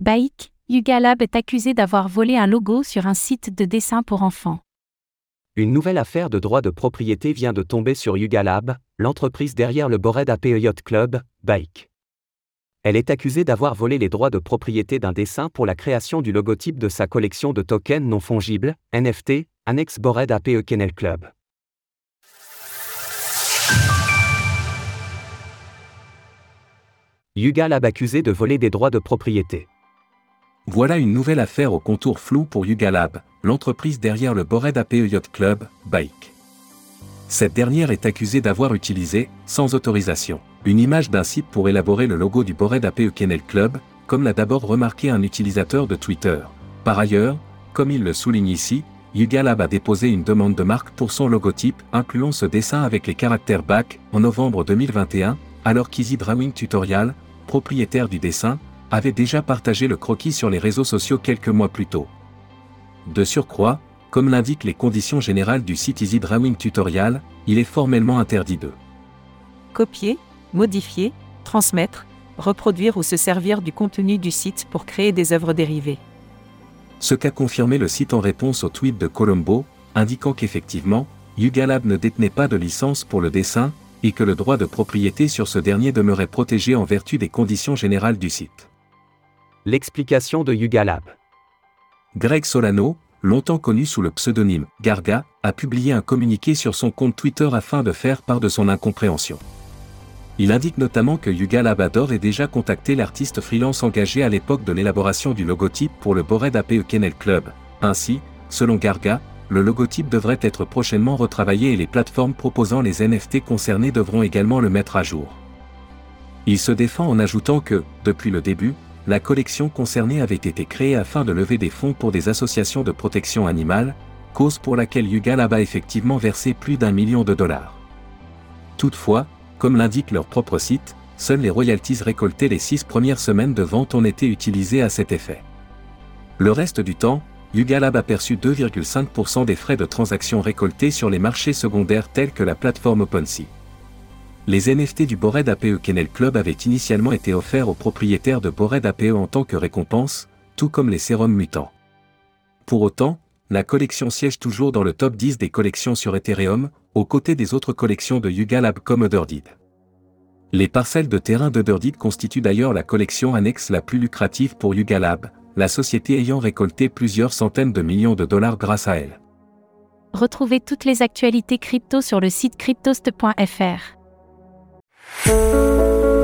Baik, Yuga Lab est accusé d'avoir volé un logo sur un site de dessin pour enfants. Une nouvelle affaire de droit de propriété vient de tomber sur Yuga Lab, l'entreprise derrière le Bored Ape Yacht Club, Bike. Elle est accusée d'avoir volé les droits de propriété d'un dessin pour la création du logotype de sa collection de tokens non fongibles, NFT, annexe Bored Ape Kennel Club. Yuga Lab accusé de voler des droits de propriété. Voilà une nouvelle affaire au contour flou pour Yuga Lab, l'entreprise derrière le Bored Ape Yacht Club, Bike. Cette dernière est accusée d'avoir utilisé, sans autorisation, une image d'un site pour élaborer le logo du Bored Ape Kennel Club, comme l'a d'abord remarqué un utilisateur de Twitter. Par ailleurs, comme il le souligne ici, Yuga Lab a déposé une demande de marque pour son logotype, incluant ce dessin avec les caractères BAC, en novembre 2021, alors qu'Easy Drawing Tutorial, propriétaire du dessin, avait déjà partagé le croquis sur les réseaux sociaux quelques mois plus tôt. De surcroît, comme l'indiquent les conditions générales du site Easy Drawing Tutorial, il est formellement interdit de copier, modifier, transmettre, reproduire ou se servir du contenu du site pour créer des œuvres dérivées. Ce qu'a confirmé le site en réponse au tweet de Colombo, indiquant qu'effectivement, Yugalab ne détenait pas de licence pour le dessin, et que le droit de propriété sur ce dernier demeurait protégé en vertu des conditions générales du site. L'explication de Yuga Lab. Greg Solano, longtemps connu sous le pseudonyme Garga, a publié un communiqué sur son compte Twitter afin de faire part de son incompréhension. Il indique notamment que Yuga Labador ait déjà contacté l'artiste freelance engagé à l'époque de l'élaboration du logotype pour le Bored Ape Kennel Club. Ainsi, selon Garga, le logotype devrait être prochainement retravaillé et les plateformes proposant les NFT concernés devront également le mettre à jour. Il se défend en ajoutant que, depuis le début, la collection concernée avait été créée afin de lever des fonds pour des associations de protection animale, cause pour laquelle Yuga a effectivement versé plus d'un million de dollars. Toutefois, comme l'indique leur propre site, seules les royalties récoltées les six premières semaines de vente ont été utilisées à cet effet. Le reste du temps, Yuga a perçu 2,5% des frais de transaction récoltés sur les marchés secondaires tels que la plateforme OpenSea. Les NFT du Bored APE Kennel Club avaient initialement été offerts aux propriétaires de Bored APE en tant que récompense, tout comme les sérums mutants. Pour autant, la collection siège toujours dans le top 10 des collections sur Ethereum, aux côtés des autres collections de Yuga Lab comme Otherdeed. Les parcelles de terrain d'Otherdeed constituent d'ailleurs la collection annexe la plus lucrative pour Yuga Lab, la société ayant récolté plusieurs centaines de millions de dollars grâce à elle. Retrouvez toutes les actualités crypto sur le site cryptost.fr. Música